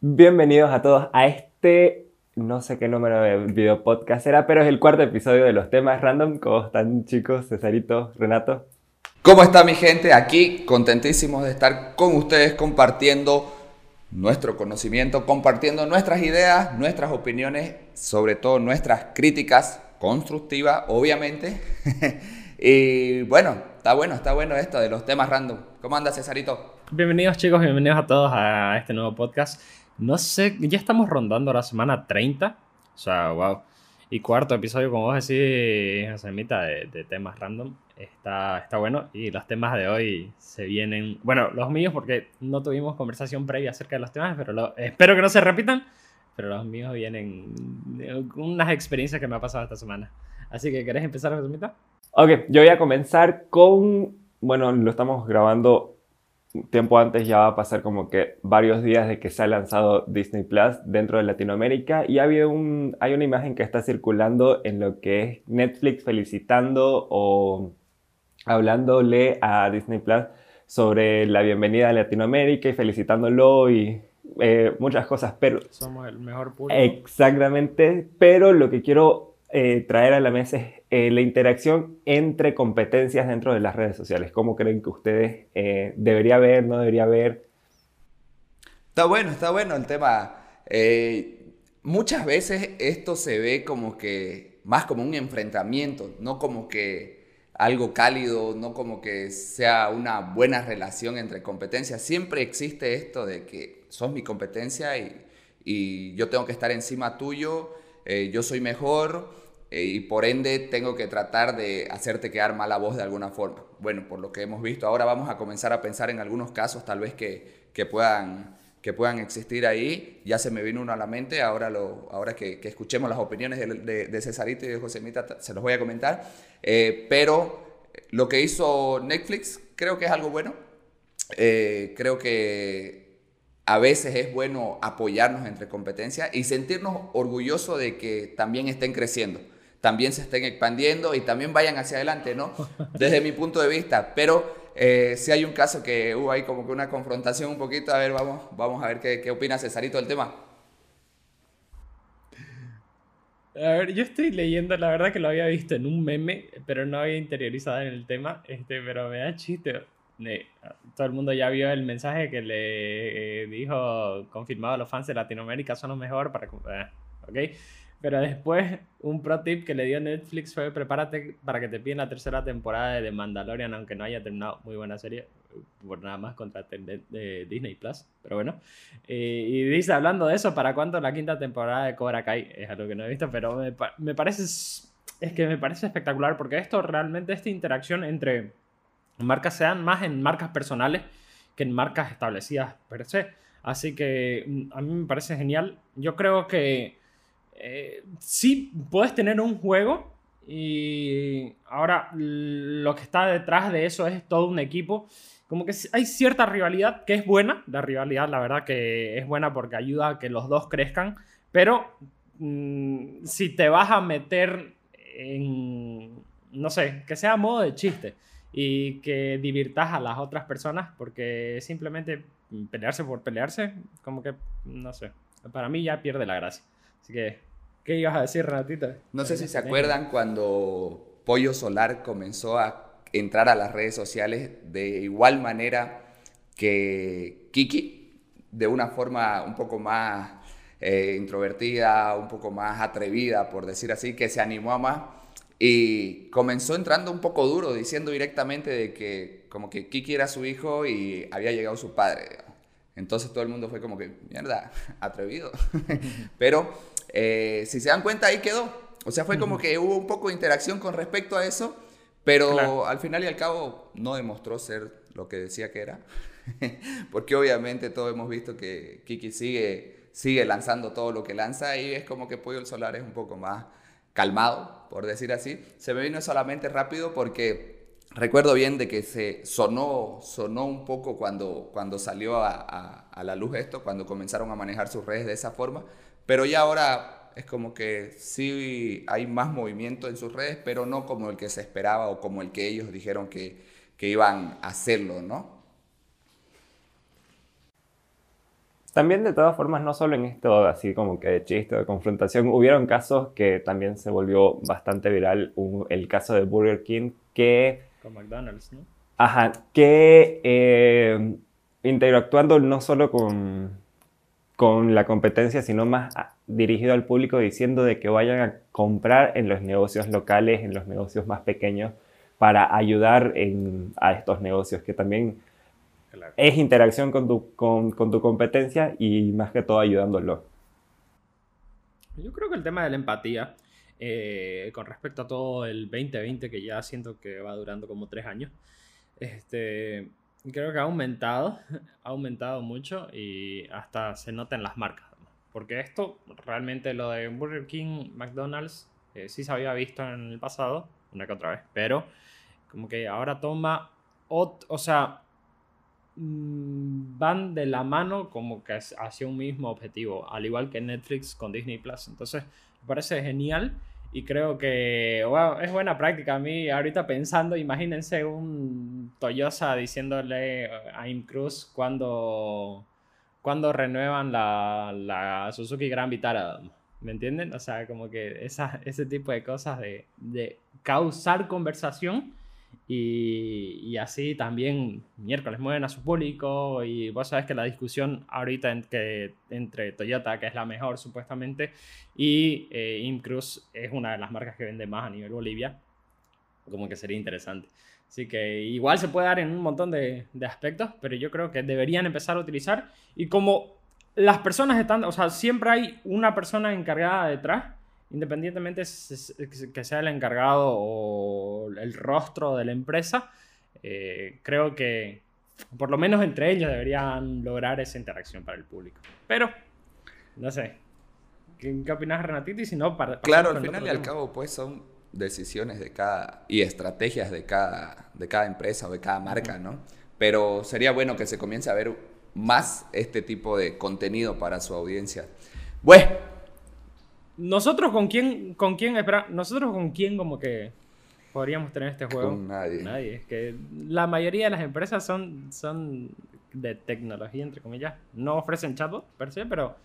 Bienvenidos a todos a este, no sé qué número de video podcast era, pero es el cuarto episodio de los temas random. ¿Cómo están chicos? Cesarito, Renato. ¿Cómo está mi gente? Aquí contentísimos de estar con ustedes compartiendo nuestro conocimiento, compartiendo nuestras ideas, nuestras opiniones, sobre todo nuestras críticas constructivas, obviamente. y bueno, está bueno, está bueno esto de los temas random. ¿Cómo anda Cesarito? Bienvenidos chicos, bienvenidos a todos a este nuevo podcast. No sé, ya estamos rondando la semana 30. O sea, wow. Y cuarto episodio, como vos decís, Josemita, de, de temas random. Está, está bueno. Y los temas de hoy se vienen. Bueno, los míos, porque no tuvimos conversación previa acerca de los temas, pero espero que no se repitan. Pero los míos vienen unas experiencias que me ha pasado esta semana. Así que, ¿querés empezar, Josemita? Ok, yo voy a comenzar con. Bueno, lo estamos grabando tiempo antes ya va a pasar como que varios días de que se ha lanzado Disney Plus dentro de Latinoamérica y ha habido un, hay una imagen que está circulando en lo que es Netflix felicitando o hablándole a Disney Plus sobre la bienvenida a Latinoamérica y felicitándolo y eh, muchas cosas, pero... Somos el mejor público. Exactamente, pero lo que quiero eh, traer a la mesa es eh, la interacción entre competencias dentro de las redes sociales. ¿Cómo creen que ustedes eh, debería haber, no debería haber? Está bueno, está bueno el tema. Muchas veces esto se ve como que más como un enfrentamiento, no como que algo cálido, no como que sea una buena relación entre competencias. Siempre existe esto de que sos mi competencia y yo tengo que estar encima tuyo, yo soy mejor eh, y por ende tengo que tratar de hacerte quedar mala voz de alguna forma. Bueno, por lo que hemos visto, ahora vamos a comenzar a pensar en algunos casos tal vez que, que puedan, que puedan existir ahí. Ya se me vino uno a la mente, ahora, lo, ahora que, que escuchemos las opiniones de, de, Cesarito y de Josemita se los voy a comentar. Eh, pero lo que hizo Netflix creo que es algo bueno. Eh, creo que a veces es bueno apoyarnos entre competencias y sentirnos orgullosos de que también estén creciendo también se estén expandiendo y también vayan hacia adelante, ¿no? Desde mi punto de vista. Pero eh, si hay un caso que hubo ahí como que una confrontación un poquito, a ver, vamos, vamos a ver qué, qué opina Cesarito del tema. A ver, yo estoy leyendo, la verdad que lo había visto en un meme, pero no había interiorizado en el tema, este, pero me da chiste. Todo el mundo ya vio el mensaje que le eh, dijo, confirmado los fans de Latinoamérica son los mejor para... Eh, ¿Ok? Pero después, un pro tip que le dio Netflix fue prepárate para que te piden la tercera temporada de The Mandalorian, aunque no haya terminado muy buena serie, por nada más contra de Disney Plus. Pero bueno. Eh, y dice, hablando de eso, ¿para cuándo la quinta temporada de Cobra Kai? Es algo que no he visto, pero me, me parece... Es que me parece espectacular porque esto realmente, esta interacción entre marcas sean más en marcas personales que en marcas establecidas per se. Así que mm, a mí me parece genial. Yo creo que eh, sí puedes tener un juego y ahora lo que está detrás de eso es todo un equipo. Como que hay cierta rivalidad que es buena, la rivalidad la verdad que es buena porque ayuda a que los dos crezcan, pero mm, si te vas a meter en, no sé, que sea modo de chiste y que divirtas a las otras personas porque simplemente pelearse por pelearse, como que, no sé, para mí ya pierde la gracia. Así que ¿Qué ibas a decir, Renatita? No sé si se acuerdan cuando Pollo Solar comenzó a entrar a las redes sociales de igual manera que Kiki, de una forma un poco más eh, introvertida, un poco más atrevida, por decir así, que se animó a más y comenzó entrando un poco duro, diciendo directamente de que como que Kiki era su hijo y había llegado su padre. Entonces todo el mundo fue como que, mierda, atrevido. Pero eh, si se dan cuenta, ahí quedó. O sea, fue como que hubo un poco de interacción con respecto a eso, pero al final y al cabo no demostró ser lo que decía que era. Porque obviamente todos hemos visto que Kiki sigue, sigue lanzando todo lo que lanza y es como que Pollo el Solar es un poco más calmado, por decir así. Se me vino solamente rápido porque recuerdo bien de que se sonó, sonó un poco cuando, cuando salió a, a, la luz esto, cuando comenzaron a manejar sus redes de esa forma pero ya ahora es como que sí hay más movimiento en sus redes, pero no como el que se esperaba o como el que ellos dijeron que, que iban a hacerlo, ¿no? También de todas formas, no solo en esto así como que de chiste o de confrontación, hubieron casos que también se volvió bastante viral, el caso de Burger King que... Con McDonald's, ¿no? Ajá, que eh, interactuando no solo con, con la competencia, sino más dirigido al público diciendo de que vayan a comprar en los negocios locales, en los negocios más pequeños, para ayudar a estos negocios, que también es interacción con tu, con, tu competencia y más que todo ayudándolo. Yo creo que el tema de la empatía, eh, con respecto a todo el 2020, que ya siento que va durando como tres años, este, creo que ha aumentado, ha aumentado mucho y hasta se nota en las marcas. Porque esto, realmente lo de Burger King, McDonald's, eh, sí se había visto en el pasado, una que otra vez, pero como que ahora toma, o sea, Mm, van de la mano como que hacia un mismo objetivo, al igual que Netflix con Disney Plus. Entonces, me parece genial y creo que es buena práctica. A mí, ahorita pensando, imagínense un Toyota diciéndole a Imcruz cuando, cuando renuevan la, la Suzuki Grand Vitara. ¿Me entienden? O sea, como que esa, ese tipo de cosas de, de causar conversación y, así también miércoles mueven a su público y vos sabes que la discusión ahorita entre Toyota, que es la mejor supuestamente, y eh, Imcruz es una de las marcas que vende más a nivel Bolivia, como que sería interesante. Así que igual se puede dar en un montón de, de aspectos, pero yo creo que deberían empezar a utilizar y como las personas están, o sea, siempre hay una persona encargada detrás independientemente que sea el encargado o el rostro de la empresa, eh, creo que por lo menos entre ellos deberían lograr esa interacción para el público. Pero, no sé. ¿Qué, qué opinas, Renatiti? Si no, para, claro, al final y al cabo, pues son decisiones de cada y estrategias de cada, de cada empresa o de cada marca, ¿no? Pero sería bueno que se comience a ver más este tipo de contenido para su audiencia. Bueno, nosotros con quién, con quién, espera, nosotros con quién como que podríamos tener este juego. Con nadie. Nadie. Es que la mayoría de las empresas son, son de tecnología, entre comillas. No ofrecen chatbot per se, pero...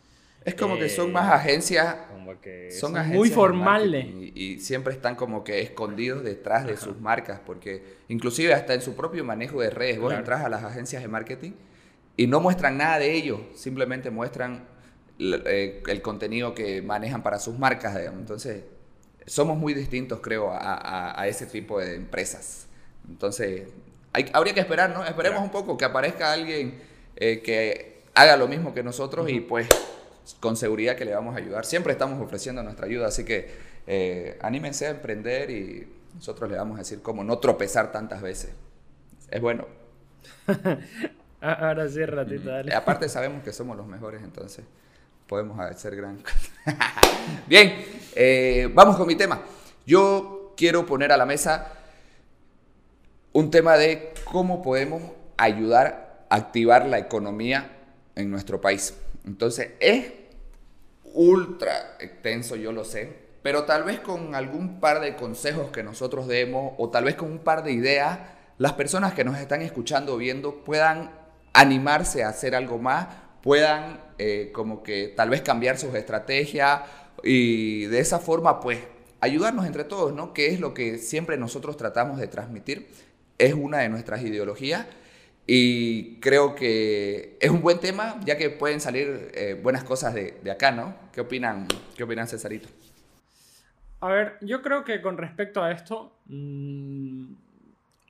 Es como que son más eh, agencias. Como que son, muy formales. Y, siempre están como que escondidos detrás de sus marcas. Porque inclusive hasta en su propio manejo de redes. Vos entras a las agencias de marketing y no muestran nada de ellos. Simplemente muestran el contenido que manejan para sus marcas, Entonces, somos muy distintos, creo, a, ese tipo de empresas. Entonces, habría que esperar, ¿no? Esperemos un poco que aparezca alguien eh, que haga lo mismo que nosotros y pues con seguridad que le vamos a ayudar. Siempre estamos ofreciendo nuestra ayuda, así que eh, anímense a emprender y nosotros le vamos a decir cómo no tropezar tantas veces. Es bueno. Ahora sí, ratito, dale. Aparte sabemos que somos los mejores, entonces podemos hacer gran Bien, eh, vamos con mi tema. Yo quiero poner a la mesa un tema de cómo podemos ayudar a activar la economía en nuestro país. Entonces, es ultra extenso, yo lo sé, pero tal vez con algún par de consejos que nosotros demos o tal vez con un par de ideas, las personas que nos están escuchando, viendo, puedan animarse a hacer algo más puedan eh, como que tal vez cambiar sus estrategias y de esa forma pues ayudarnos entre todos, ¿no? Que es lo que siempre nosotros tratamos de transmitir, es una de nuestras ideologías y creo que es un buen tema ya que pueden salir eh, buenas cosas de, acá, ¿no? ¿Qué opinan, qué opinan Cesarito? A ver, yo creo que con respecto a esto, mmm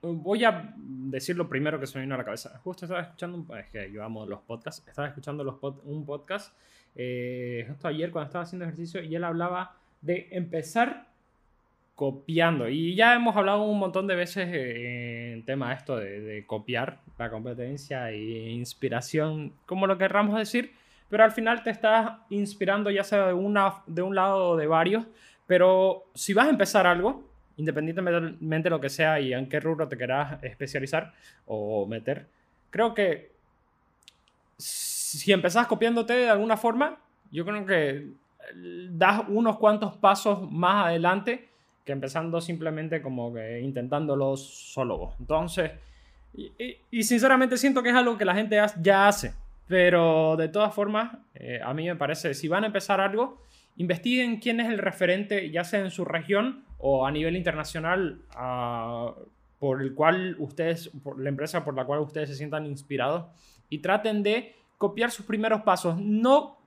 Voy a decir lo primero que se me vino a la cabeza. Justo estaba escuchando, es que yo amo los podcasts, estaba escuchando los un podcast eh, justo ayer cuando estaba haciendo ejercicio y él hablaba de empezar copiando. Y ya hemos hablado un montón de veces eh, en tema esto de, copiar la competencia e inspiración, como lo querramos decir, pero al final te estás inspirando ya sea de, una, de un lado o de varios, pero si vas a empezar algo, independientemente de lo que sea y en qué rubro te quieras especializar o meter, creo que si empezás copiándote de alguna forma, yo creo que das unos cuantos pasos más adelante que empezando simplemente como que intentándolo solo. Entonces, y, sinceramente siento que es algo que la gente ya hace. Pero de todas formas, eh, a mí me parece, si van a empezar algo, investiguen quién es el referente, ya sea en su región o a nivel internacional, ah, por el cual ustedes, por la empresa por la cual ustedes se sientan inspirados y traten de copiar sus primeros pasos. No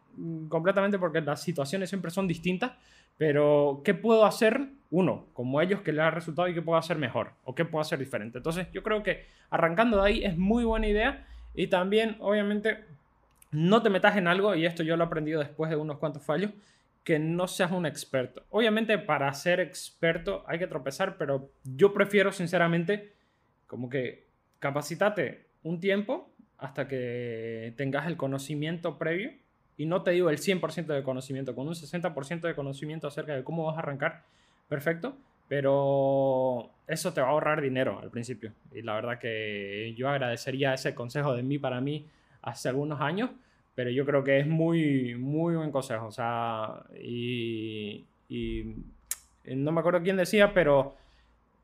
completamente porque las situaciones siempre son distintas, pero ¿qué puedo hacer? Uno, como ellos que les ha resultado y qué puedo hacer mejor o qué puedo hacer diferente. Entonces yo creo que arrancando de ahí es muy buena idea y también obviamente no te metas en algo, y esto yo lo he aprendido después de unos cuantos fallos, que no seas un experto. Obviamente para ser experto hay que tropezar, pero yo prefiero sinceramente como que capacitate un tiempo hasta que tengas el conocimiento previo. Y no te digo el 100% de conocimiento, con un 60% de conocimiento acerca de cómo vas a arrancar, perfecto. Pero eso te va a ahorrar dinero al principio. Y la verdad que yo agradecería ese consejo de mí para mí hace algunos años pero yo creo que es muy, muy buen consejo. O sea, y, y no me acuerdo quién decía, pero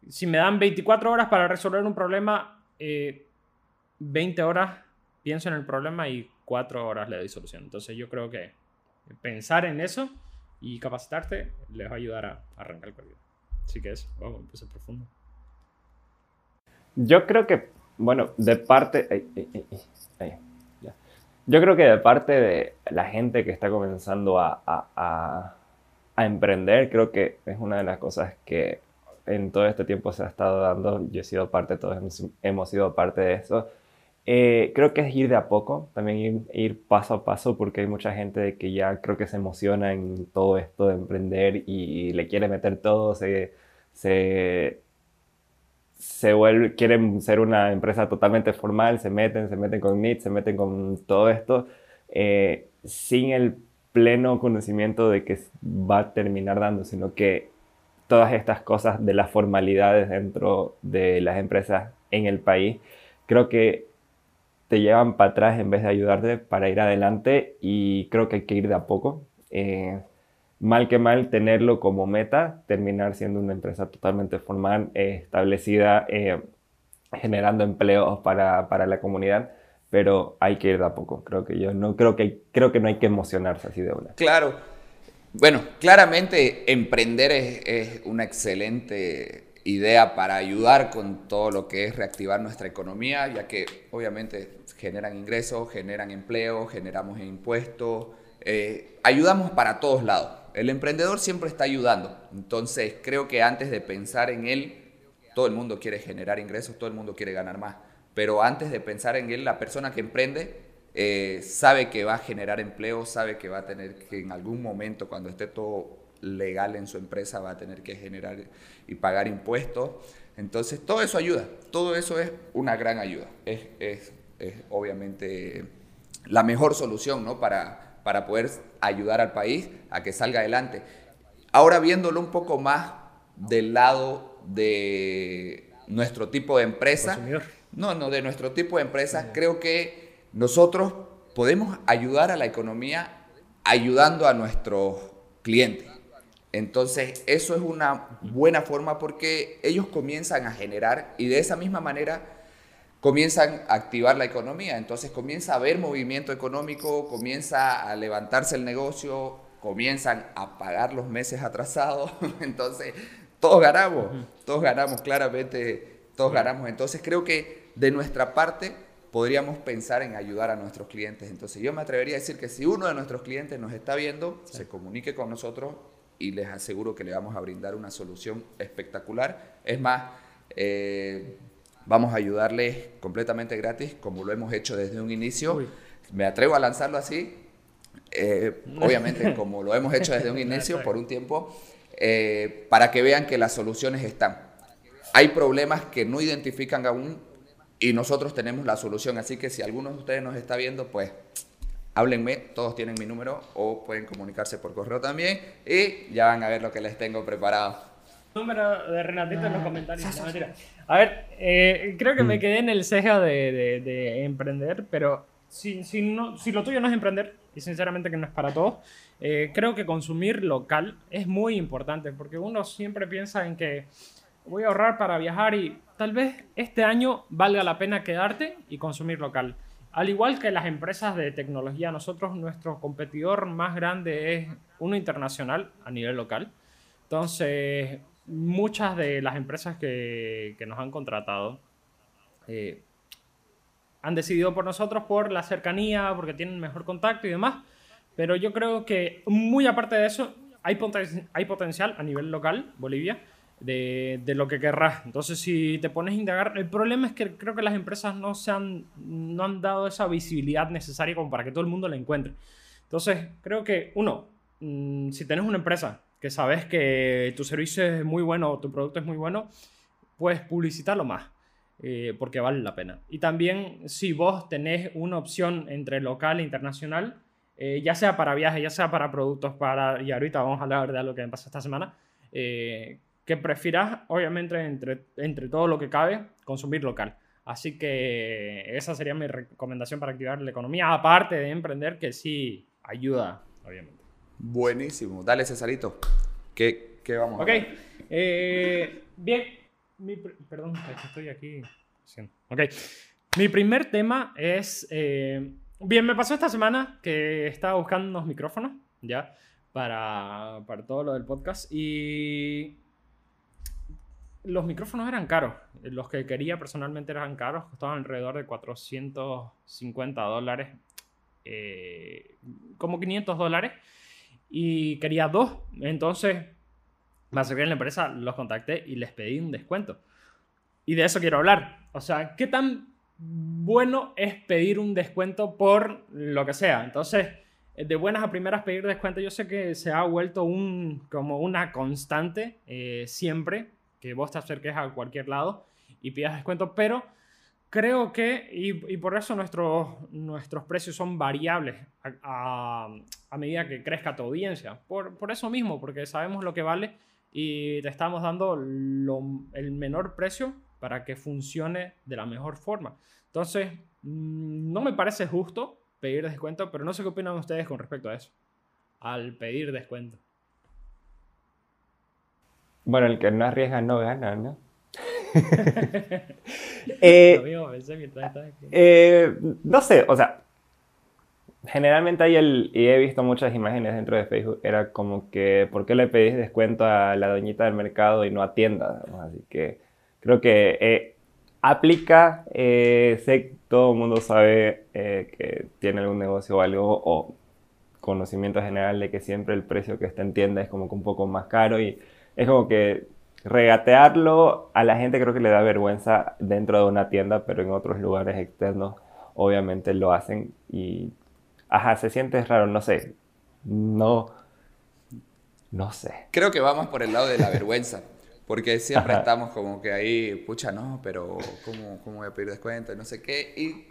si me dan 24 horas para resolver un problema, 20 eh, horas pienso en el problema y 4 horas le doy solución. Entonces yo creo que pensar en eso y capacitarte les va a ayudar a, arrancar el código. Así que eso, vamos, empezar profundo. Yo creo que, bueno, de parte... Yo creo que de parte de la gente que está comenzando a, a, emprender, creo que es una de las cosas que en todo este tiempo se ha estado dando. Yo he sido parte, todos hemos, sido parte de eso. Eh, creo que es ir de a poco, también ir, paso a paso, porque hay mucha gente que ya creo que se emociona en todo esto de emprender y, le quiere meter todo, se, se se vuelve, quieren ser una empresa totalmente formal, se meten, se meten con NIT, se meten con todo esto, eh, sin el pleno conocimiento de que va a terminar dando, sino que todas estas cosas de las formalidades dentro de las empresas en el país, creo que te llevan para atrás en vez de ayudarte para ir adelante y creo que hay que ir de a poco. Eh, mal que mal tenerlo como meta, terminar siendo una empresa totalmente formal, eh, establecida, eh, generando empleos para, para, la comunidad, pero hay que ir de a poco. Creo que yo no creo que creo que no hay que emocionarse así de una. Claro. Bueno, claramente emprender es, es una excelente idea para ayudar con todo lo que es reactivar nuestra economía, ya que obviamente generan ingresos, generan empleo, generamos impuestos, eh, ayudamos para todos lados. El emprendedor siempre está ayudando. Entonces creo que antes de pensar en él, todo el mundo quiere generar ingresos, todo el mundo quiere ganar más. Pero antes de pensar en él, la persona que emprende eh, sabe que va a generar empleo, sabe que va a tener que en algún momento, cuando esté todo legal en su empresa, va a tener que generar y pagar impuestos. Entonces todo eso ayuda, todo eso es una gran ayuda. Es, es, es obviamente la mejor solución ¿no? para, para poder ayudar al país a que salga adelante. Ahora viéndolo un poco más del lado de nuestro tipo de empresa, no, no, de nuestro tipo de empresa, creo que nosotros podemos ayudar a la economía ayudando a nuestros clientes. Entonces, eso es una buena forma porque ellos comienzan a generar y de esa misma manera comienzan a activar la economía. Entonces comienza a haber movimiento económico, comienza a levantarse el negocio, comienzan a pagar los meses atrasados. Entonces, todos ganamos, todos ganamos, claramente, todos ganamos. Entonces, creo que de nuestra parte podríamos pensar en ayudar a nuestros clientes. Entonces, yo me atrevería a decir que si uno de nuestros clientes nos está viendo, se comunique con nosotros y les aseguro que le vamos a brindar una solución espectacular. Es más, eh, Vamos a ayudarles completamente gratis, como lo hemos hecho desde un inicio. Me atrevo a lanzarlo así, eh, obviamente como lo hemos hecho desde un inicio por un tiempo, eh, para que vean que las soluciones están. Hay problemas que no identifican aún y nosotros tenemos la solución, así que si alguno de ustedes nos está viendo, pues háblenme, todos tienen mi número o pueden comunicarse por correo también y ya van a ver lo que les tengo preparado número de Renatito en los comentarios. A ver, eh, creo que me mm. quedé en el ceja de, de, emprender, pero si, si, no, si lo tuyo no es emprender, y sinceramente que no es para todos, eh, creo que consumir local es muy importante, porque uno siempre piensa en que voy a ahorrar para viajar y tal vez este año valga la pena quedarte y consumir local. al igual que las empresas de tecnología, nosotros, nuestro competidor más grande es uno internacional a nivel local. Entonces, muchas de las empresas que, que nos han contratado eh, han decidido por nosotros por la cercanía, porque tienen mejor contacto y demás. Pero yo creo que muy aparte de eso, hay, hay potencial a nivel local, Bolivia, de, de, lo que querrás. Entonces, si te pones a indagar, el problema es que creo que las empresas no, se han, no han dado esa visibilidad necesaria como para que todo el mundo la encuentre. Entonces, creo que, uno, mm, si tienes una empresa que sabes que tu servicio es muy bueno tu producto es muy bueno, puedes publicitarlo más. Eh, porque vale la pena. Y también si vos tenés una opción entre local e internacional, eh, ya sea para viajes, ya sea para productos, para, y ahorita vamos a hablar de algo que me pasó esta semana, eh, que prefieras, obviamente, entre, entre todo lo que cabe, consumir local. Así que esa sería mi recomendación para activar la economía, aparte de emprender, que sí ayuda, obviamente. Buenísimo. Dale, Cesarito. ¿Qué, qué vamos a Ok. Eh, bien. Mi perdón, estoy aquí. Ok. Mi primer tema es... Eh, bien, me pasó esta semana que estaba buscando unos micrófonos, ¿ya? Para, para todo lo del podcast. Y los micrófonos eran caros. Los que quería personalmente eran caros. Costaban alrededor de 450 dólares. Eh, como 500 dólares. Y quería dos. Entonces, me acerqué a la empresa, los contacté y les pedí un descuento. Y de eso quiero hablar. O sea, ¿qué tan bueno es pedir un descuento por lo que sea? Entonces, de buenas a primeras pedir descuento, yo sé que se ha vuelto un, como una constante eh, siempre que vos te acerques a cualquier lado y pidas descuento, pero creo que, y, por eso nuestros, nuestros precios son variables a, medida que crezca tu audiencia. Por, por, eso mismo, porque sabemos lo que vale y te estamos dando el menor precio para que funcione de la mejor forma. Entonces, mm, no me parece justo pedir descuento, pero no sé qué opinan ustedes con respecto a eso, al pedir descuento. Bueno, el que no arriesga no gana, ¿no? eh, eh, no sé, o sea, generalmente hay el, y he visto muchas imágenes dentro de Facebook, era como que, ¿por qué le pedís descuento a la doñita del mercado y no a tiendas? Así que creo que eh, aplica, eh, sé todo el mundo sabe eh, que tiene algún negocio o algo, o conocimiento general de que siempre el precio que está en tienda es como que un poco más caro y es como que regatearlo a la gente creo que le da vergüenza dentro de una tienda, pero en otros lugares externos obviamente lo hacen y, ajá, se siente raro, no sé, no, no sé. Creo que vamos por el lado de la vergüenza. Porque siempre estamos como que ahí, pucha, no, pero ¿cómo, ¿cómo voy a pedir descuento? No sé qué. Y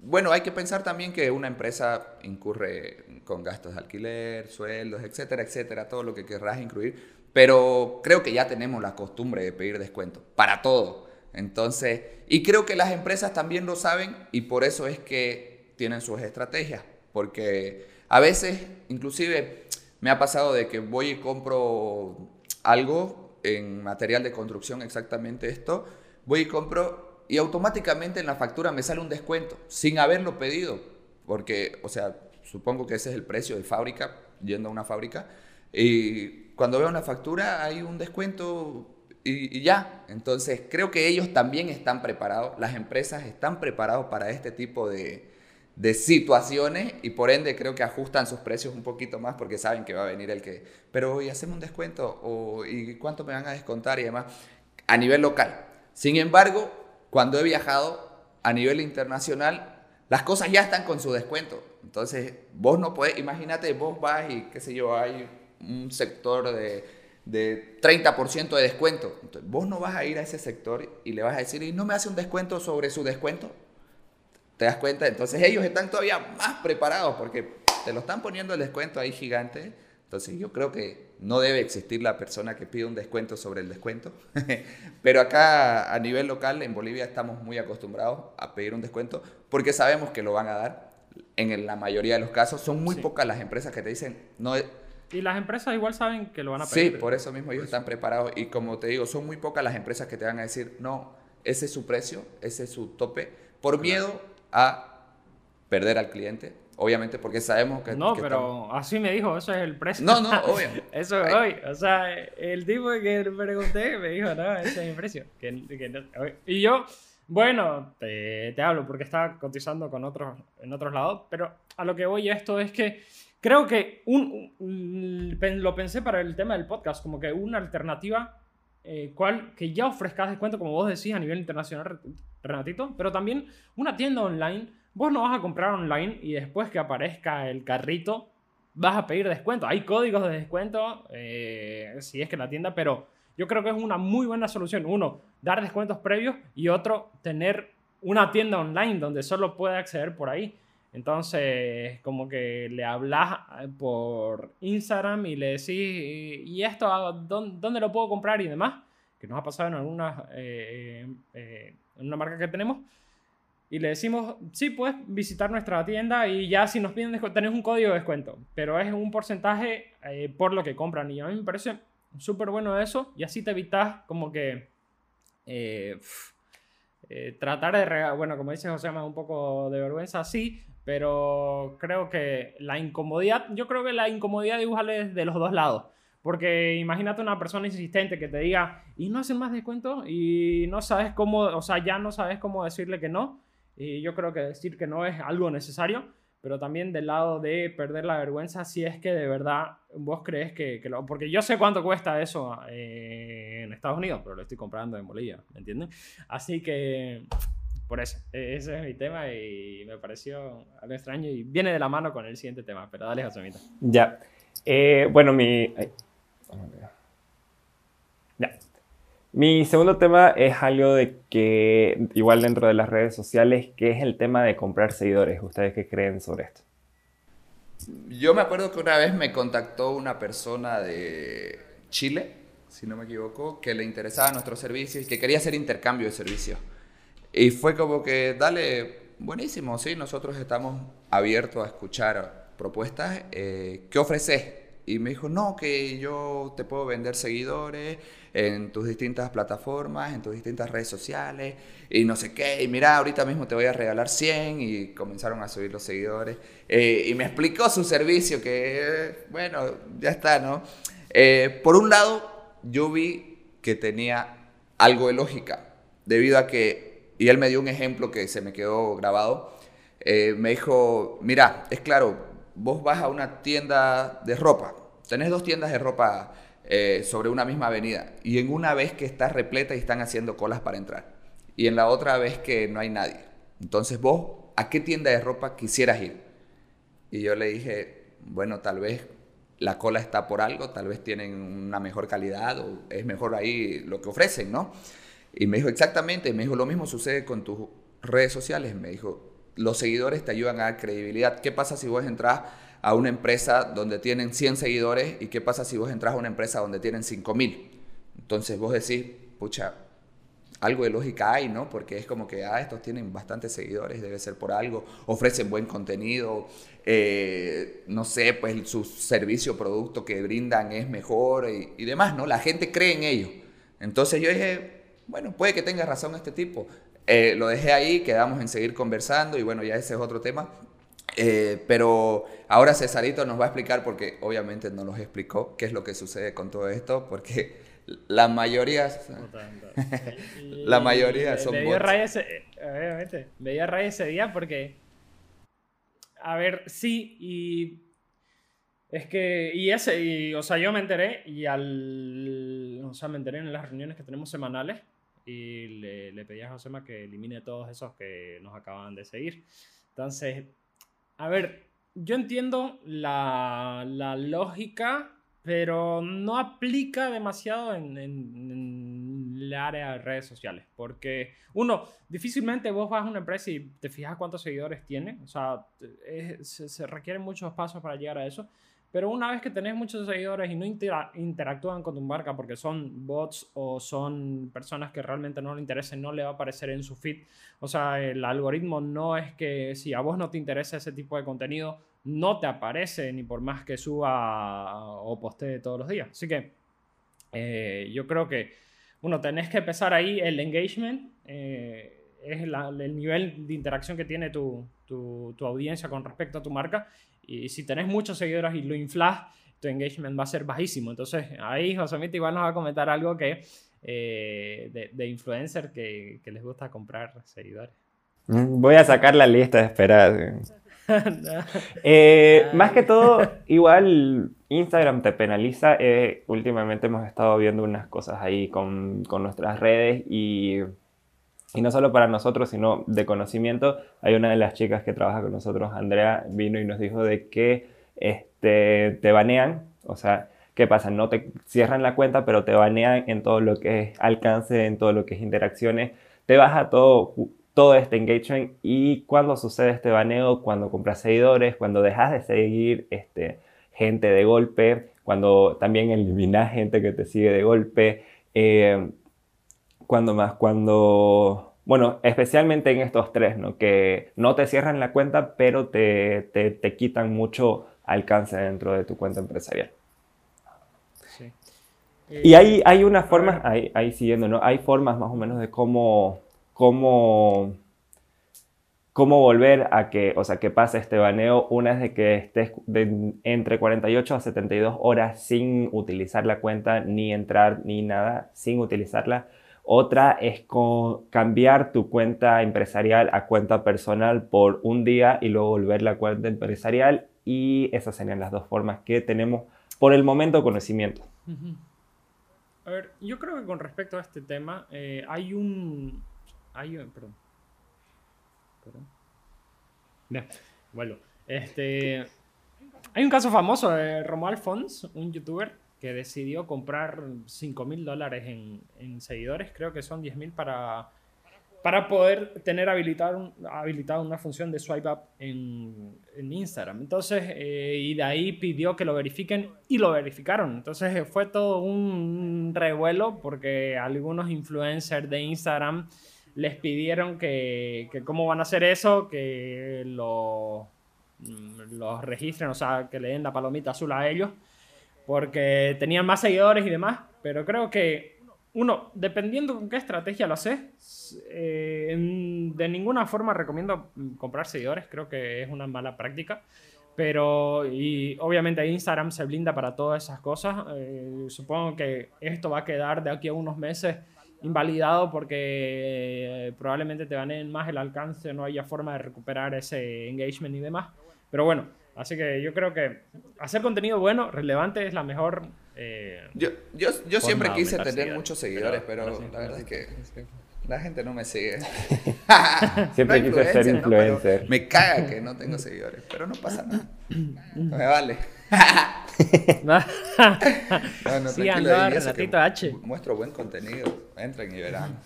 bueno, hay que pensar también que una empresa incurre con gastos de alquiler, sueldos, etcétera, etcétera, todo lo que querrás incluir. Pero creo que ya tenemos la costumbre de pedir descuento para todo. Entonces, y creo que las empresas también lo saben y por eso es que tienen sus estrategias. Porque a veces, inclusive, me ha pasado de que voy y compro algo en material de construcción exactamente esto, voy y compro y automáticamente en la factura me sale un descuento sin haberlo pedido, porque, o sea, supongo que ese es el precio de fábrica, yendo a una fábrica, y cuando veo una factura hay un descuento y, y, ya. Entonces, creo que ellos también están preparados, las empresas están preparados para este tipo de, de situaciones y por ende creo que ajustan sus precios un poquito más porque saben que va a venir el que, pero hoy hacemos un descuento o y cuánto me van a descontar y demás a nivel local. Sin embargo, cuando he viajado a nivel internacional, las cosas ya están con su descuento. Entonces, vos no podés, imagínate, vos vas y qué sé yo, hay un sector de, de 30% de descuento. Entonces, vos no vas a ir a ese sector y le vas a decir, ¿y no me hace un descuento sobre su descuento? ¿Te das cuenta? Entonces ellos están todavía más preparados porque te lo están poniendo el descuento ahí gigante. Entonces yo creo que no debe existir la persona que pide un descuento sobre el descuento. Pero acá a nivel local en Bolivia estamos muy acostumbrados a pedir un descuento porque sabemos que lo van a dar. En la mayoría de los casos son muy pocas las empresas que te dicen no. Y las empresas igual saben que lo van a pedir. Sí, por eso mismo ellos están preparados. Y como te digo, son muy pocas las empresas que te van a decir, no, ese es su precio, ese es su tope, por miedo a perder al cliente. Obviamente porque sabemos que... No, que pero así me dijo, eso es el precio. No, no, obvio. eso es hoy. O sea, el tipo que pregunté me dijo, no, ese es el precio. Que, que no. Y yo, bueno, te, te, hablo porque estaba cotizando con otros, en otros lados, pero a lo que voy esto es que creo que un, un, lo pensé para el tema del podcast, como que una alternativa eh, cual, que ya ofrezcas descuento, como vos decís, a nivel internacional, Renatito, pero también una tienda online. Vos no vas a comprar online y después que aparezca el carrito, vas a pedir descuento. Hay códigos de descuento, eh, si es que la tienda, pero yo creo que es una muy buena solución. Uno, dar descuentos previos y otro, tener una tienda online donde solo puede acceder por ahí. Entonces, como que le hablas eh, por Instagram y le decís, ¿y esto dónde, lo puedo comprar y demás? Que nos ha pasado en algunas, eh, eh, una marca que tenemos. Y le decimos, sí, puedes visitar nuestra tienda y ya si nos piden tenés un código de descuento, pero es un porcentaje por lo que compran. Y a mí me parece súper bueno eso y así te evitas como que... tratar de, bueno, como dice José, un poco de vergüenza, sí, pero creo que la incomodidad, yo creo que la incomodidad de de los dos lados. Porque imagínate una persona insistente que te diga, y no hacen más descuento, y no sabes cómo, o sea, ya no sabes cómo decirle que no. Y yo creo que decir que no es algo necesario, pero también del lado de perder la vergüenza, si es que de verdad vos crees que, que lo. Porque yo sé cuánto cuesta eso eh, en Estados Unidos, pero lo estoy comprando en Bolivia, ¿me entiendes? Así que por eso, e-, ese es mi tema y me pareció algo extraño y viene de la mano con el siguiente tema, pero dale, Josemita. Ya. Eh, bueno, mi... Ya. Mi segundo tema es algo de que, igual dentro de las redes sociales, que es el tema de comprar seguidores. ¿Ustedes qué creen sobre esto? Yo me acuerdo que una vez me contactó una persona de Chile, si no me equivoco, que le interesaba nuestro servicio y que quería hacer intercambio de servicios. Y fue como que, dale, buenísimo, sí, nosotros estamos abiertos a escuchar propuestas. Eh, ¿Qué ofreces? Y me dijo, no, que yo te puedo vender seguidores en tus distintas plataformas, en tus distintas redes sociales, y no sé qué, y mira, ahorita mismo te voy a regalar 100, y comenzaron a subir los seguidores. Eh, y me explicó su servicio, que, bueno, ya está, ¿no? Eh, por un lado, yo vi que tenía algo de lógica, debido a que y él me dio un ejemplo que se me quedó grabado. Eh, me dijo, mira, es claro, vos vas a una tienda de ropa, tenés dos tiendas de ropa eh, sobre una misma avenida, y en una vez que está repleta y están haciendo colas para entrar, y en la otra vez que no hay nadie. Entonces vos, ¿a qué tienda de ropa quisieras ir? Y yo le dije, bueno, tal vez la cola está por algo, tal vez tienen una mejor calidad o es mejor ahí lo que ofrecen, ¿no? Y me dijo, exactamente, me dijo, lo mismo sucede con tus redes sociales. Me dijo, los seguidores te ayudan a dar credibilidad. ¿Qué pasa si vos entras a una empresa donde tienen 100 seguidores y qué pasa si vos entras a una empresa donde tienen 5000? Entonces vos decís, pucha, algo de lógica hay, ¿no? Porque es como que, ah, estos tienen bastantes seguidores, debe ser por algo, ofrecen buen contenido, eh, no sé, pues su servicio o producto que brindan es mejor y, y demás, ¿no? La gente cree en ello. Entonces yo dije, bueno, puede que tenga razón este tipo. Eh, lo dejé ahí, quedamos en seguir conversando y bueno, ya ese es otro tema. Eh, pero ahora Cesarito nos va a explicar, porque obviamente no nos explicó qué es lo que sucede con todo esto, porque la mayoría, la mayoría son me bots. ese, obviamente, me dio raya ese día porque, a ver, sí, y es que, y ese, y, o sea, yo me enteré y al, o sea, me enteré en las reuniones que tenemos semanales y le, le pedí a Josema que elimine todos esos que nos acaban de seguir. Entonces, a ver, yo entiendo la, la lógica, pero no aplica demasiado en, en, el área de redes sociales. Porque, uno, difícilmente vos vas a una empresa y te fijas cuántos seguidores tiene. O sea, se, se requieren muchos pasos para llegar a eso. Pero una vez que tenés muchos seguidores y no interactúan con tu marca porque son bots o son personas que realmente no le interesen, no le va a aparecer en su feed. O sea, el algoritmo no es que si a vos no te interesa ese tipo de contenido, no te aparece ni por más que suba o postee todos los días. Así que eh, yo creo que, uno, tenés que empezar ahí el engagement, eh, es el nivel de interacción que tiene tu, tu, tu, audiencia con respecto a tu marca. Y si tenés muchos seguidores y lo inflas, tu engagement va a ser bajísimo. Entonces ahí Josemita igual nos va a comentar algo que eh, de, de, influencer que, que, les gusta comprar seguidores. Voy a sacar la lista de espera. eh, más que todo, igual Instagram te penaliza. Eh, últimamente hemos estado viendo unas cosas ahí con, con nuestras redes y, y, no solo para nosotros, sino de conocimiento. Hay una de las chicas que trabaja con nosotros, Andrea, vino y nos dijo de que este, te banean. O sea, ¿qué pasa? No te cierran la cuenta, pero te banean en todo lo que es alcance, en todo lo que es interacciones. Te baja todo todo este engagement y cuando sucede este baneo, cuando compras seguidores, cuando dejas de seguir este, gente de golpe, cuando también eliminas gente que te sigue de golpe, eh, cuando más, cuando, bueno, especialmente en estos tres, ¿no? Que no te cierran la cuenta, pero te, te, te quitan mucho alcance dentro de tu cuenta empresarial. Sí. y hay, hay unas formas, ahí, ahí siguiendo, ¿no? Hay formas más o menos de cómo cómo, cómo volver a que, o sea, que pase este baneo. Una es de que estés entre 48 a 72 horas sin utilizar la cuenta, ni entrar, ni nada, sin utilizarla. Otra es cambiar tu cuenta empresarial a cuenta personal por un día y luego volver la cuenta empresarial. Y esas serían las dos formas que tenemos por el momento conocimiento. A ver, yo creo que con respecto a este tema eh, hay un, hay, perdón. Perdón. bueno, este. Hay un caso famoso de Romuald Fons, un youtuber que decidió comprar 5 mil dólares en, seguidores, creo que son 10 mil para, para poder tener habilitado, habilitado una función de swipe up en, en Instagram. Entonces, eh, y de ahí pidió que lo verifiquen y lo verificaron. Entonces fue todo un revuelo porque algunos influencers de Instagram les pidieron que, que cómo van a hacer eso, que lo, mm, los registren, o sea, que le den la palomita azul a ellos, porque tenían más seguidores y demás, pero creo que uno, dependiendo con qué estrategia lo haces, eh, de ninguna forma recomiendo comprar seguidores, creo que es una mala práctica. Pero, y obviamente Instagram se blinda para todas esas cosas. Eh, supongo que esto va a quedar de aquí a unos meses invalidado porque eh, probablemente te ganen más el alcance, no haya forma de recuperar ese engagement y demás. Pero bueno, así que yo creo que hacer contenido bueno, relevante, es la mejor... Eh, yo yo, yo siempre quise tener muchos seguidores, pero, la verdad es que la gente no me sigue. siempre quise ser influencer. me caga que no tengo seguidores, pero no pasa nada. me vale. no, no, sí, ando Renatito H. Muestro buen contenido. Entren y verán.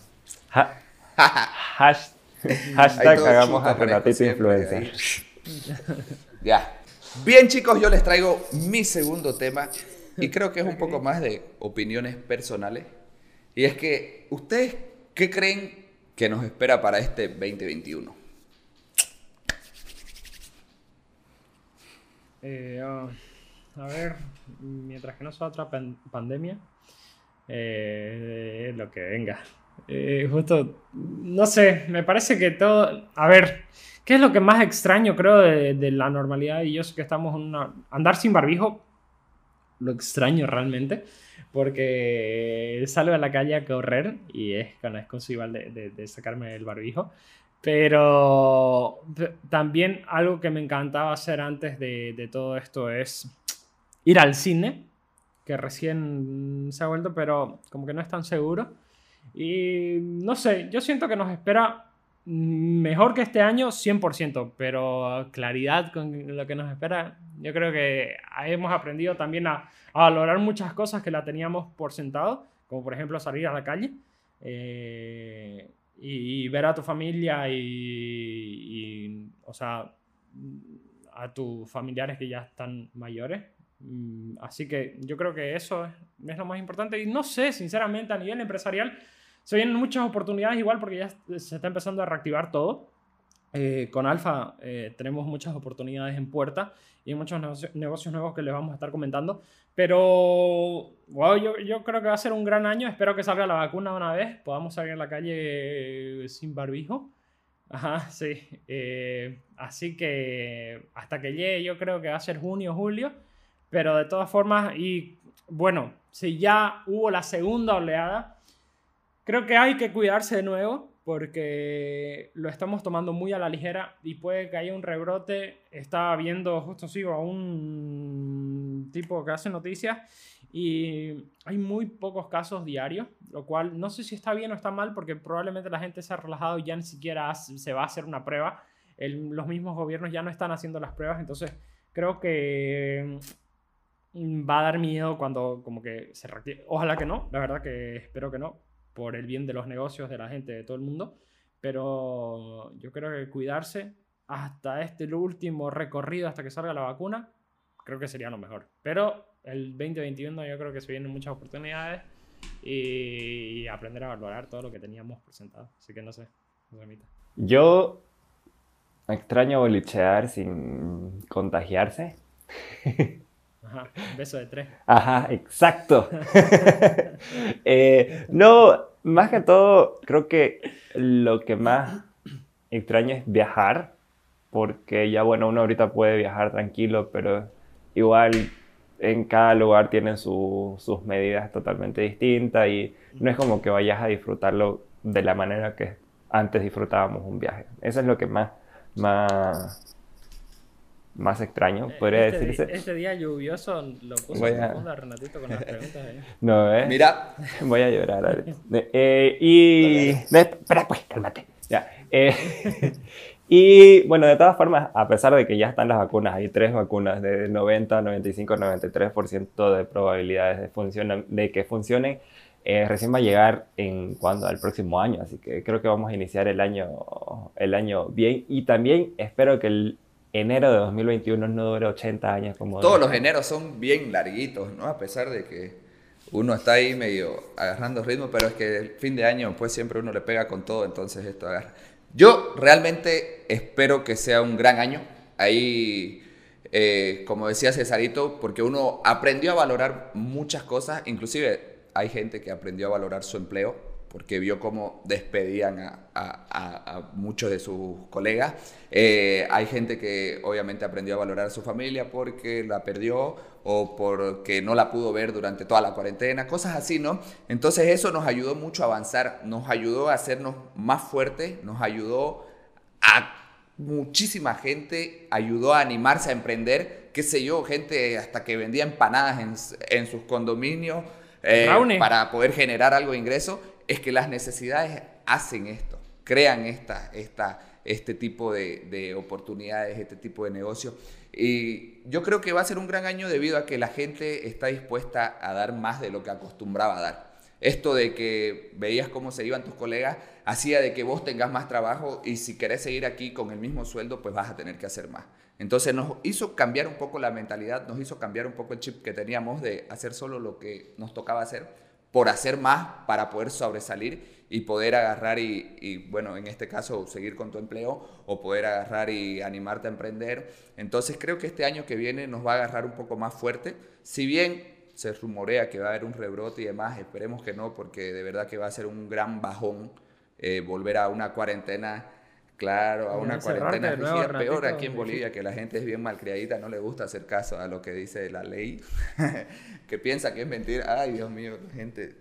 hashtag hagamos a Renatito Influencer. ya. Bien, chicos, yo les traigo mi segundo tema. Y creo que es un poco más de opiniones personales. Y es que, ¿ustedes qué creen que nos espera para este 2021? Eh, a ver, mientras que no sea otra pandemia, eh, lo que venga. Eh, justo, no sé, me parece que todo, a ver, ¿qué es lo que más extraño creo de, la normalidad? Y yo sé que estamos en una, andar sin barbijo, lo extraño realmente, porque salgo a la calle a correr y es con la excusa igual de, sacarme el barbijo. Pero también algo que me encantaba hacer antes de, de, todo esto es ir al cine, que recién se ha vuelto, pero como que no es tan seguro. Y no sé, yo siento que nos espera mejor que este año 100%, pero claridad con lo que nos espera, yo creo que hemos aprendido también a, valorar muchas cosas que la teníamos por sentado, como por ejemplo salir a la calle eh, y, ver a tu familia y, y, o sea, a tus familiares que ya están mayores, Mm, así que yo creo que eso es, lo más importante. Y no sé, sinceramente, a nivel empresarial, se vienen muchas oportunidades igual porque ya se está empezando a reactivar todo. Eh, con Alfa eh, tenemos muchas oportunidades en puerta y muchos negocios, nuevos que les vamos a estar comentando. Pero wow, yo, yo, creo que va a ser un gran año. Espero que salga la vacuna una vez, podamos salir a la calle sin barbijo. Ajá, sí. Eh, así que hasta que llegue yo creo que va a ser junio, julio. Pero de todas formas, y bueno, si ya hubo la segunda oleada, creo que hay que cuidarse de nuevo porque lo estamos tomando muy a la ligera y puede que haya un rebrote. Estaba viendo, justo sigo a un tipo que hace noticias y hay muy pocos casos diarios, lo cual no sé si está bien o está mal porque probablemente la gente se ha relajado y ya ni siquiera se va a hacer una prueba. los mismos gobiernos ya no están haciendo las pruebas, entonces creo que mm, va a dar miedo cuando como que se reactive. Ojalá que no, la verdad que espero que no, por el bien de los negocios, de la gente, de todo el mundo. Pero yo creo que cuidarse hasta este último recorrido, hasta que salga la vacuna, creo que sería lo mejor. Pero el 2021 yo creo que se vienen muchas oportunidades y aprender a valorar todo lo que teníamos presentado. Así que no sé, no se Yo extraño bolichear sin contagiarse. Ajá, beso de tres. Ajá, exacto. Eh, no, más que todo, creo que lo que más extraño es viajar, porque ya bueno, uno ahorita puede viajar tranquilo, pero igual en cada lugar tienen sus medidas totalmente distintas y no es como que vayas a disfrutarlo de la manera que antes disfrutábamos un viaje. Eso es lo que más, más, más extraño, podría este decirse. este día lluvioso lo puso voy a... Renatito con las preguntas ahí. No, ¿eh? Mira. Voy a llorar Eh, y... espera, pues, cálmate. Ya. Eh, y bueno, de todas formas, a pesar de que ya están las vacunas, hay tres vacunas de 90, 95, 93% de probabilidades de, funciona, de que funcionen. Eh, recién va a llegar en cuando al próximo año, así que creo que vamos a iniciar el año, el año bien y también espero que el enero de 2021 no dure 80 años como... Todos los eneros son bien larguitos, ¿no? A pesar de que uno está ahí medio agarrando ritmo, pero es que el fin de año pues siempre uno le pega con todo, entonces esto agarra. Yo realmente espero que sea un gran año. Ahí, eh, como decía Cesarito, porque uno aprendió a valorar muchas cosas, inclusive hay gente que aprendió a valorar su empleo porque vio cómo despedían a, muchos de sus colegas. Eh, hay gente que obviamente aprendió a valorar a su familia porque la perdió o porque no la pudo ver durante toda la cuarentena, cosas así, ¿no? Entonces eso nos ayudó mucho a avanzar, nos ayudó a hacernos más fuertes, nos ayudó a muchísima gente, ayudó a animarse a emprender, qué sé yo, gente hasta que vendía empanadas en, sus condominios. Eh, para poder generar algo de ingreso es que las necesidades hacen esto, crean esta, esta, este tipo de, oportunidades, este tipo de negocios. Y yo creo que va a ser un gran año debido a que la gente está dispuesta a dar más de lo que acostumbraba a dar. Esto de que veías cómo se iban tus colegas hacía de que vos tengas más trabajo y si querés seguir aquí con el mismo sueldo, pues vas a tener que hacer más. Entonces nos hizo cambiar un poco la mentalidad, nos hizo cambiar un poco el chip que teníamos de hacer solo lo que nos tocaba hacer por hacer más para poder sobresalir y poder agarrar y, bueno, en este caso seguir con tu empleo o poder agarrar y animarte a emprender. Entonces creo que este año que viene nos va a agarrar un poco más fuerte. Si bien se rumorea que va a haber un rebrote y demás, esperemos que no, porque de verdad que va a ser un gran bajón eh, volver a una cuarentena Claro, a una cuarentena rígida, peor aquí en Bolivia, que la gente es bien malcriadita, no le gusta hacer caso a lo que dice la ley, que piensa que es mentira. Ay, Dios mío, gente,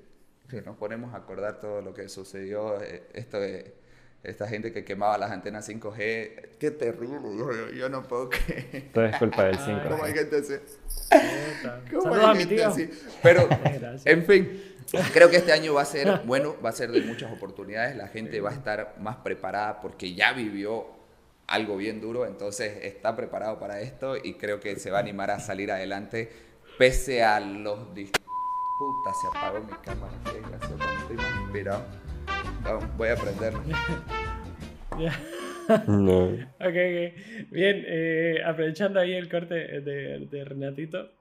si nos ponemos a acordar todo lo que sucedió, eh, esto de esta gente que quemaba las antenas 5G, qué terrible, yo, no puedo creer. Todo es culpa del 5G. ¿Cómo hay gente así? ¿Cómo hay gente así? Pero, en fin. Creo que este año va a ser bueno, va a ser de muchas oportunidades, la gente va a estar más preparada porque ya vivió algo bien duro, entonces está preparado para esto y creo que se va a animar a salir adelante pese a los... Puta, se apagó mi cámara, qué gracioso, estoy más inspirado. voy a aprender. No. Ok, Bien, eh, aprovechando ahí el corte de, de Renatito,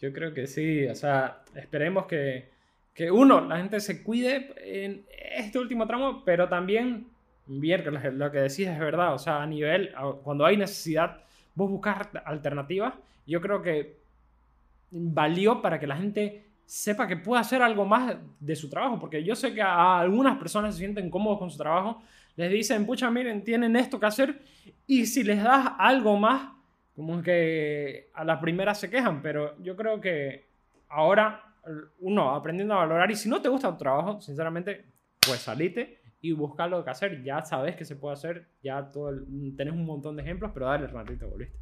yo creo que sí, o sea, esperemos que que uno, la gente se cuide en este último tramo, pero también, bien, lo que decís es verdad, o sea, a nivel, cuando hay necesidad, vos buscar alternativas, yo creo que valió para que la gente sepa que puede hacer algo más de su trabajo, porque yo sé que a algunas personas se sienten cómodos con su trabajo, les dicen, pucha, miren, tienen esto que hacer, y si les das algo más, como que a la primera se quejan, pero yo creo que ahora uno aprendiendo a valorar, y si no te gusta tu trabajo, sinceramente, pues salite y buscar lo que hacer, ya sabes que se puede hacer, ya todo tenés un montón de ejemplos, pero dale ratito, volviste.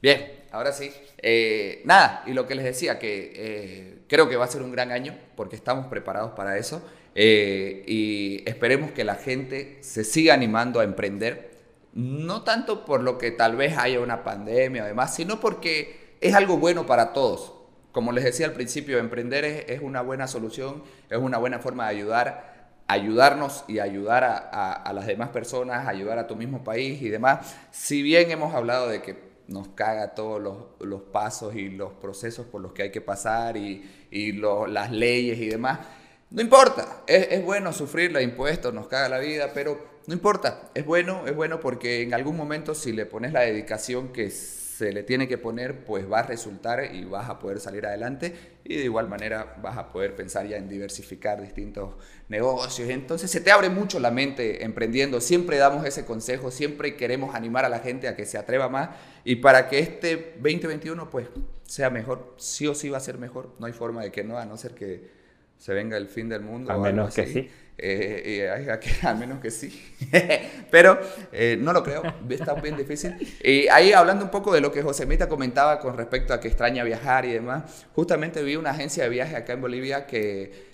Bien, ahora sí. Eh, nada, y lo que les decía, que eh, creo que va a ser un gran año, porque estamos preparados para eso, eh, y esperemos que la gente se siga animando a emprender, no tanto por lo que tal vez haya una pandemia o demás, sino porque es algo bueno para todos. Como les decía al principio, emprender es, una buena solución, es una buena forma de ayudar, ayudarnos y ayudar a, a las demás personas, ayudar a tu mismo país y demás. Si bien hemos hablado de que nos caga todos los, los, pasos y los procesos por los que hay que pasar y, y las leyes y demás. No importa, es, es, bueno sufrir los impuestos, nos caga la vida, pero no importa, es bueno, es bueno porque en algún momento si le pones la dedicación que se le tiene que poner, pues va a resultar y vas a poder salir adelante y de igual manera vas a poder pensar ya en diversificar distintos negocios. Entonces se te abre mucho la mente emprendiendo, siempre damos ese consejo, siempre queremos animar a la gente a que se atreva más y para que este 2021 pues sea mejor, sí o sí va a ser mejor, no hay forma de que no, a no ser que se venga el fin del mundo. A menos que sí. Eh, al menos que sí. Pero eh, no lo creo, está bien difícil. Y ahí hablando un poco de lo que Josemita comentaba con respecto a que extraña viajar y demás, justamente vi una agencia de viaje acá en Bolivia que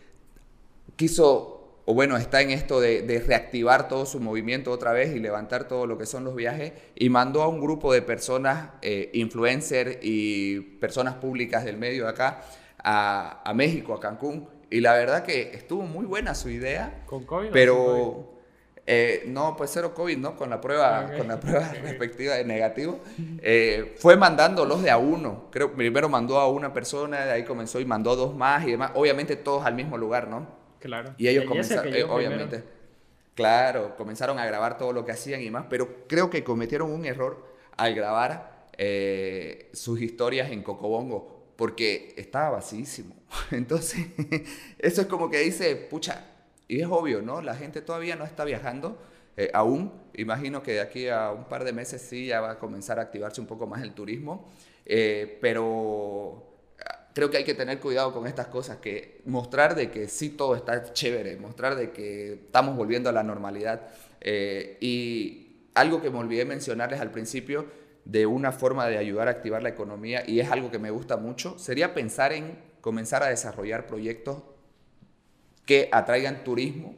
quiso, o bueno, está en esto de, reactivar todo su movimiento otra vez y levantar todo lo que son los viajes y mandó a un grupo de personas, eh, influencers y personas públicas del medio de acá, a México, a Cancún y la verdad que estuvo muy buena su idea. ¿Con COVID? Pero eh, no, pues cero COVID, ¿no? Con la prueba, con la prueba respectiva de negativo. Eh, fue mandándolos de a uno. Creo primero mandó a una persona, de ahí comenzó y mandó dos más y demás. Obviamente todos al mismo lugar, ¿no? Claro. Y ellos comenzaron, eh, obviamente. Claro, comenzaron a grabar todo lo que hacían y más, pero creo que cometieron un error al grabar sus historias en Cocobongo porque estaba vacísimo. Entonces, eso es como que dice, pucha, y es obvio, ¿no? La gente todavía no está viajando eh, aún. Imagino que de aquí a un par de meses sí ya va a comenzar a activarse un poco más el turismo, eh, pero ah, creo que hay que tener cuidado con estas cosas, que mostrar de que sí todo está chévere, mostrar de que estamos volviendo a la normalidad. Eh, y algo que me olvidé mencionarles al principio, de una forma de ayudar a activar la economía, y es algo que me gusta mucho, sería pensar en comenzar a desarrollar proyectos que atraigan turismo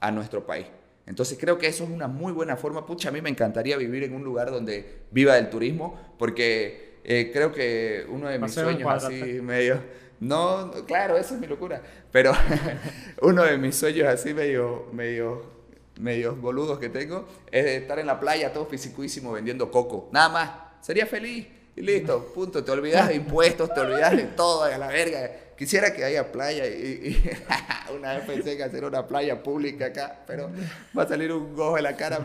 a nuestro país. Entonces creo que eso es una muy buena forma. Pucha, a mí me encantaría vivir en un lugar donde viva del turismo, porque eh, creo que uno de mis sueños así medio... No, claro, eso es mi locura. Pero uno de mis sueños así medio, medio medios boludos que tengo, es estar en la playa todo fisicuísimo vendiendo coco. Nada más. Sería feliz. Y listo, punto. Te olvidas de impuestos, te olvidas de todo, a la verga. Quisiera que haya playa y, una vez pensé que hacer una playa pública acá, pero va a salir un gojo en la cara.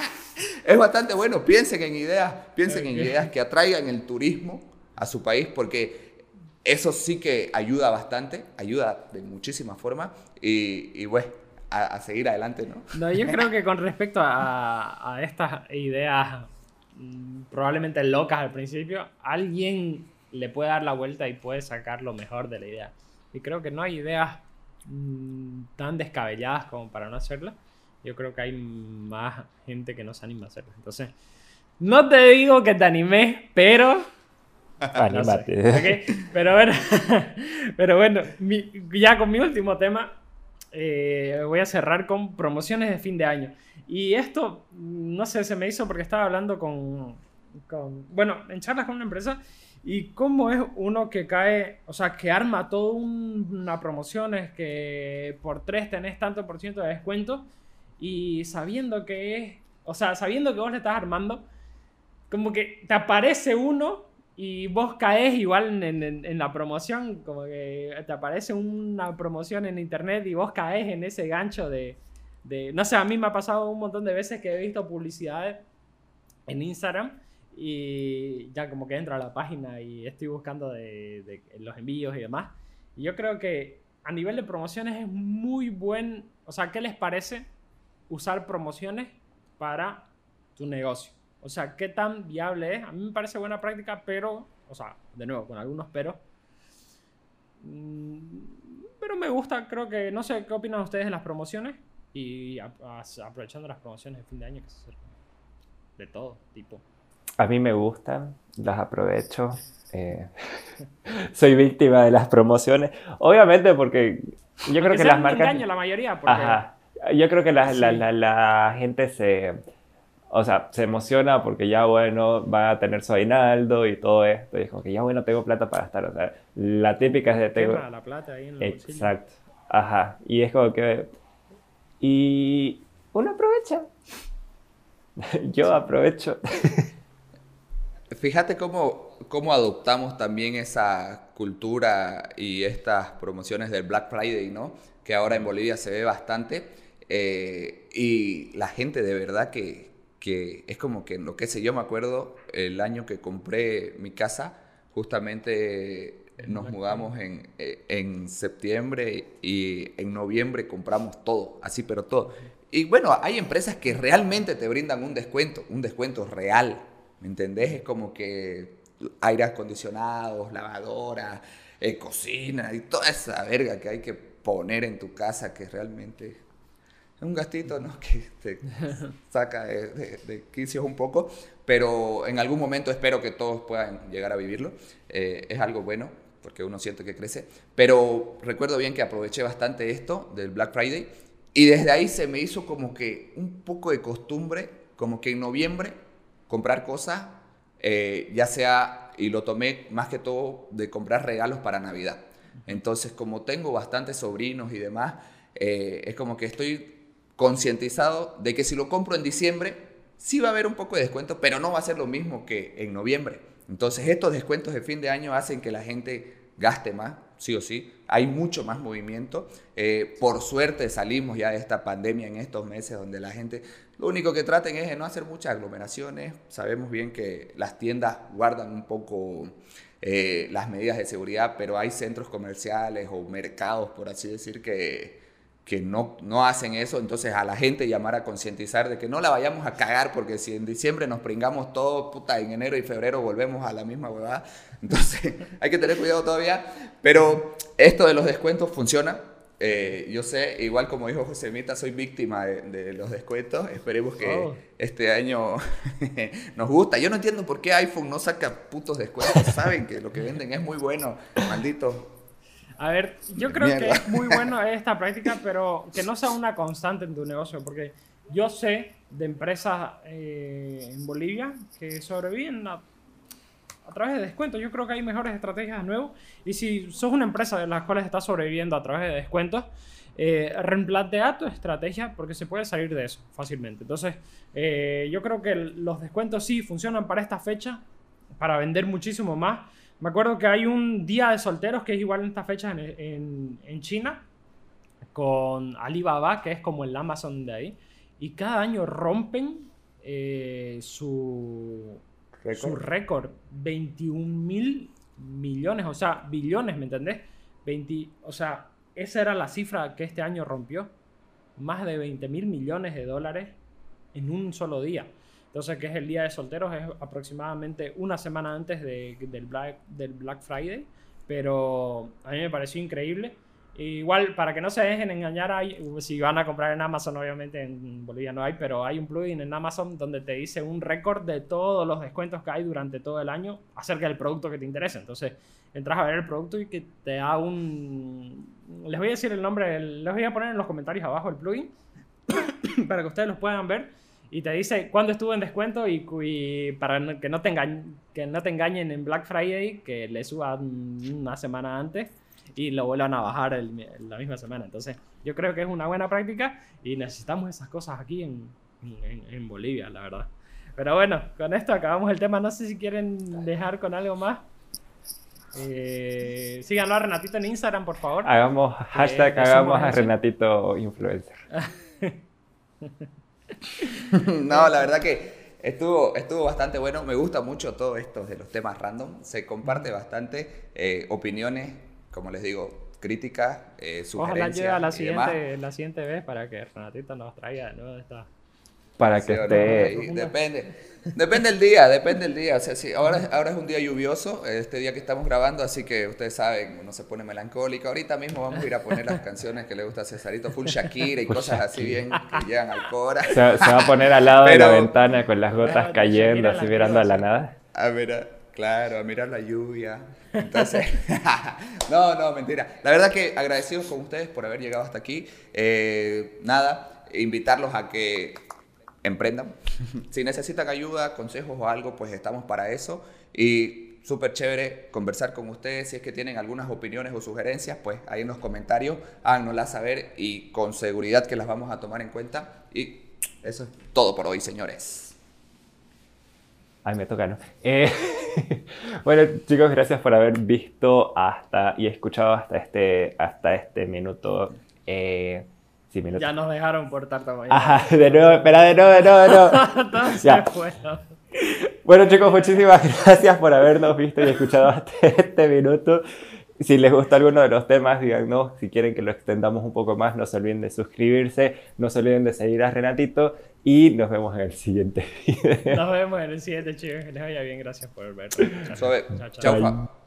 es bastante bueno. Piensen en ideas, piensen en ideas que atraigan el turismo a su país porque eso sí que ayuda bastante, ayuda de muchísimas formas y, y bueno a, seguir adelante, ¿no? No, yo creo que con respecto a, a estas ideas probablemente locas al principio, alguien le puede dar la vuelta y puede sacar lo mejor de la idea. Y creo que no hay ideas mm, tan descabelladas como para no hacerlas. Yo creo que hay más gente que no se anima a hacerlas. Entonces, no te digo que te animes, pero... Anímate. Pero bueno, pero bueno ya con mi último tema, eh, voy a cerrar con promociones de fin de año. Y esto, no sé, se me hizo porque estaba hablando con, bueno, en charlas con una empresa y cómo es uno que cae, o sea, que arma toda una promoción, es que por tres tenés tanto por ciento de descuento y sabiendo que es, o sea, sabiendo que vos le estás armando, como que te aparece uno y vos caes igual en, la promoción, como que te aparece una promoción en internet y vos caes en ese gancho de, no sé, a mí me ha pasado un montón de veces que he visto publicidades en Instagram y ya como que entro a la página y estoy buscando de, los envíos y demás. Y yo creo que a nivel de promociones es muy buen, o sea, ¿qué les parece usar promociones para tu negocio? O sea, ¿qué tan viable es? A mí me parece buena práctica, pero, o sea, de nuevo, con algunos pero. Mm, pero me gusta, creo que, no sé, ¿qué opinan ustedes de las promociones? Y aprovechando las promociones de fin de año que se acercan. De todo tipo. A mí me gustan, las aprovecho. Eh, soy víctima de las promociones. Obviamente porque yo creo que, las marcas... la mayoría. Ajá. Yo creo que la, la, la, gente se... O sea, se emociona porque ya, bueno, va a tener su aguinaldo y todo esto. Y es como que ya, bueno, tengo plata para estar. O sea, la típica es de... Tengo... la plata ahí en Exacto. Ajá. Y es como que... Y uno aprovecha. yo aprovecho. Fíjate cómo, cómo adoptamos también esa cultura y estas promociones del Black Friday, ¿no? Que ahora en Bolivia se ve bastante. Eh, y la gente de verdad que, que es como que, lo que sé, yo me acuerdo el año que compré mi casa, justamente nos mudamos en, eh, en, septiembre y en noviembre compramos todo, así pero todo. Y bueno, hay empresas que realmente te brindan un descuento, un descuento real, ¿Me entendés? Es como que aire acondicionados, lavadora, eh, cocina y toda esa verga que hay que poner en tu casa que realmente es un gastito, ¿no? Que te saca de, de, quicios un poco, pero en algún momento espero que todos puedan llegar a vivirlo. Eh, es algo bueno porque uno siente que crece, pero recuerdo bien que aproveché bastante esto del Black Friday y desde ahí se me hizo como que un poco de costumbre, como que en noviembre comprar cosas, eh, ya sea, y lo tomé más que todo de comprar regalos para Navidad. Entonces, como tengo bastantes sobrinos y demás, eh, es como que estoy concientizado de que si lo compro en diciembre, sí va a haber un poco de descuento, pero no va a ser lo mismo que en noviembre. Entonces, estos descuentos de fin de año hacen que la gente gaste más, sí o sí. Hay mucho más movimiento. Eh, por suerte salimos ya de esta pandemia en estos meses donde la gente lo único que traten es de no hacer muchas aglomeraciones. Sabemos bien que las tiendas guardan un poco eh, las medidas de seguridad, pero hay centros comerciales o mercados, por así decir, que, que no, no hacen eso. Entonces a la gente llamar a concientizar de que no la vayamos a cagar, porque si en diciembre nos pringamos todo, puta, en enero y febrero volvemos a la misma huevada. Entonces hay que tener cuidado todavía. Pero esto de los descuentos funciona eh, yo sé, igual como dijo José Mita, soy víctima de, los descuentos. Esperemos que oh. este año nos gusta. Yo no entiendo por qué iPhone no saca putos descuentos. Saben que lo que venden es muy bueno, maldito. A ver, yo creo que es muy bueno esta práctica, pero que no sea una constante en tu negocio, porque yo sé de empresas eh, en Bolivia que sobreviven a a través de descuentos. Yo creo que hay mejores estrategias de nuevo. Y si sos una empresa de las cuales estás sobreviviendo a través de descuentos, eh, replantea tu estrategia porque se puede salir de eso fácilmente. Entonces, eh, yo creo que los descuentos sí funcionan para esta fecha, para vender muchísimo más. Me acuerdo que hay un día de solteros que es igual en esta fecha en, en China, con Alibaba, que es como el Amazon de ahí. Y cada año rompen eh, su, su récord, 21 mil millones, o sea, billones, ¿me entendés? 20, o sea, esa era la cifra que este año rompió. Más de 20 mil millones de dólares en un solo día. Entonces, que es el día de solteros, es aproximadamente una semana antes de, del, Black, del Black Friday. Pero a mí me pareció increíble. Igual, para que no se dejen engañar, hay, si van a comprar en Amazon, obviamente en Bolivia no hay, pero hay un plugin en Amazon donde te dice un récord de todos los descuentos que hay durante todo el año acerca del producto que te interesa. Entonces, entras a ver el producto y que te da un... Les voy a decir el nombre, les voy a poner en los comentarios abajo el plugin para que ustedes los puedan ver. Y te dice cuándo estuvo en descuento y, para que no, te engañen, que no te engañen en Black Friday, que le suban una semana antes y lo vuelvan a bajar la misma semana. Entonces, yo creo que es una buena práctica y necesitamos esas cosas aquí en, en, Bolivia, la verdad. Pero bueno, con esto acabamos el tema. No sé si quieren dejar con algo más. Eh, síganlo a Renatito en Instagram, por favor. Hagamos, eh, hashtag hagamos a Renatito influencer. no, la verdad que estuvo, estuvo bastante bueno. Me gusta mucho todo esto de los temas random. Se comparte bastante eh, opiniones como les digo, críticas, eh, Ojalá llegue sugerencias a la demás. siguiente, la siguiente vez para que Renatito nos traiga de nuevo esta. Para Sí que no, esté... ahí depende. Depende del día, depende del día. O sea, sí, ahora, ahora es un día lluvioso, este día que estamos grabando, así que ustedes saben, uno se pone melancólico. Ahorita mismo vamos a ir a poner las canciones que le gusta a Cesarito, full Shakira y Full cosas así bien que llegan al cora. Se, se va a poner al lado de la ventana con las gotas Claro, cayendo, así mirando a la nada. A mirar, claro, a mirar la lluvia. Entonces, no, no, mentira. La verdad que agradecidos con ustedes por haber llegado hasta aquí. Eh, nada, invitarlos a que emprendan. Si necesitan ayuda, consejos o algo, pues estamos para eso. Y súper chévere conversar con ustedes. Si es que tienen algunas opiniones o sugerencias, pues ahí en los comentarios háganoslas saber y con seguridad que las vamos a tomar en cuenta. Y eso es todo por hoy, señores. Ay, me toca, ¿no? Eh, bueno, chicos, gracias por haber visto hasta y escuchado hasta este, hasta este minuto. Eh, sí. Ya nos dejaron por tarta mañana. Ajá, de nuevo, espera, de nuevo, de nuevo, de nuevo. Ya. Bueno, chicos, muchísimas gracias por habernos visto y escuchado hasta este minuto. Si les gustó alguno de los temas, díganos. Si quieren que lo extendamos un poco más, no se olviden de suscribirse, no se olviden de seguir a Renatito y nos vemos en el siguiente video. Nos vemos en el siguiente, chicos. Que les vaya bien. Gracias por vernos. Chao, chao. Fa-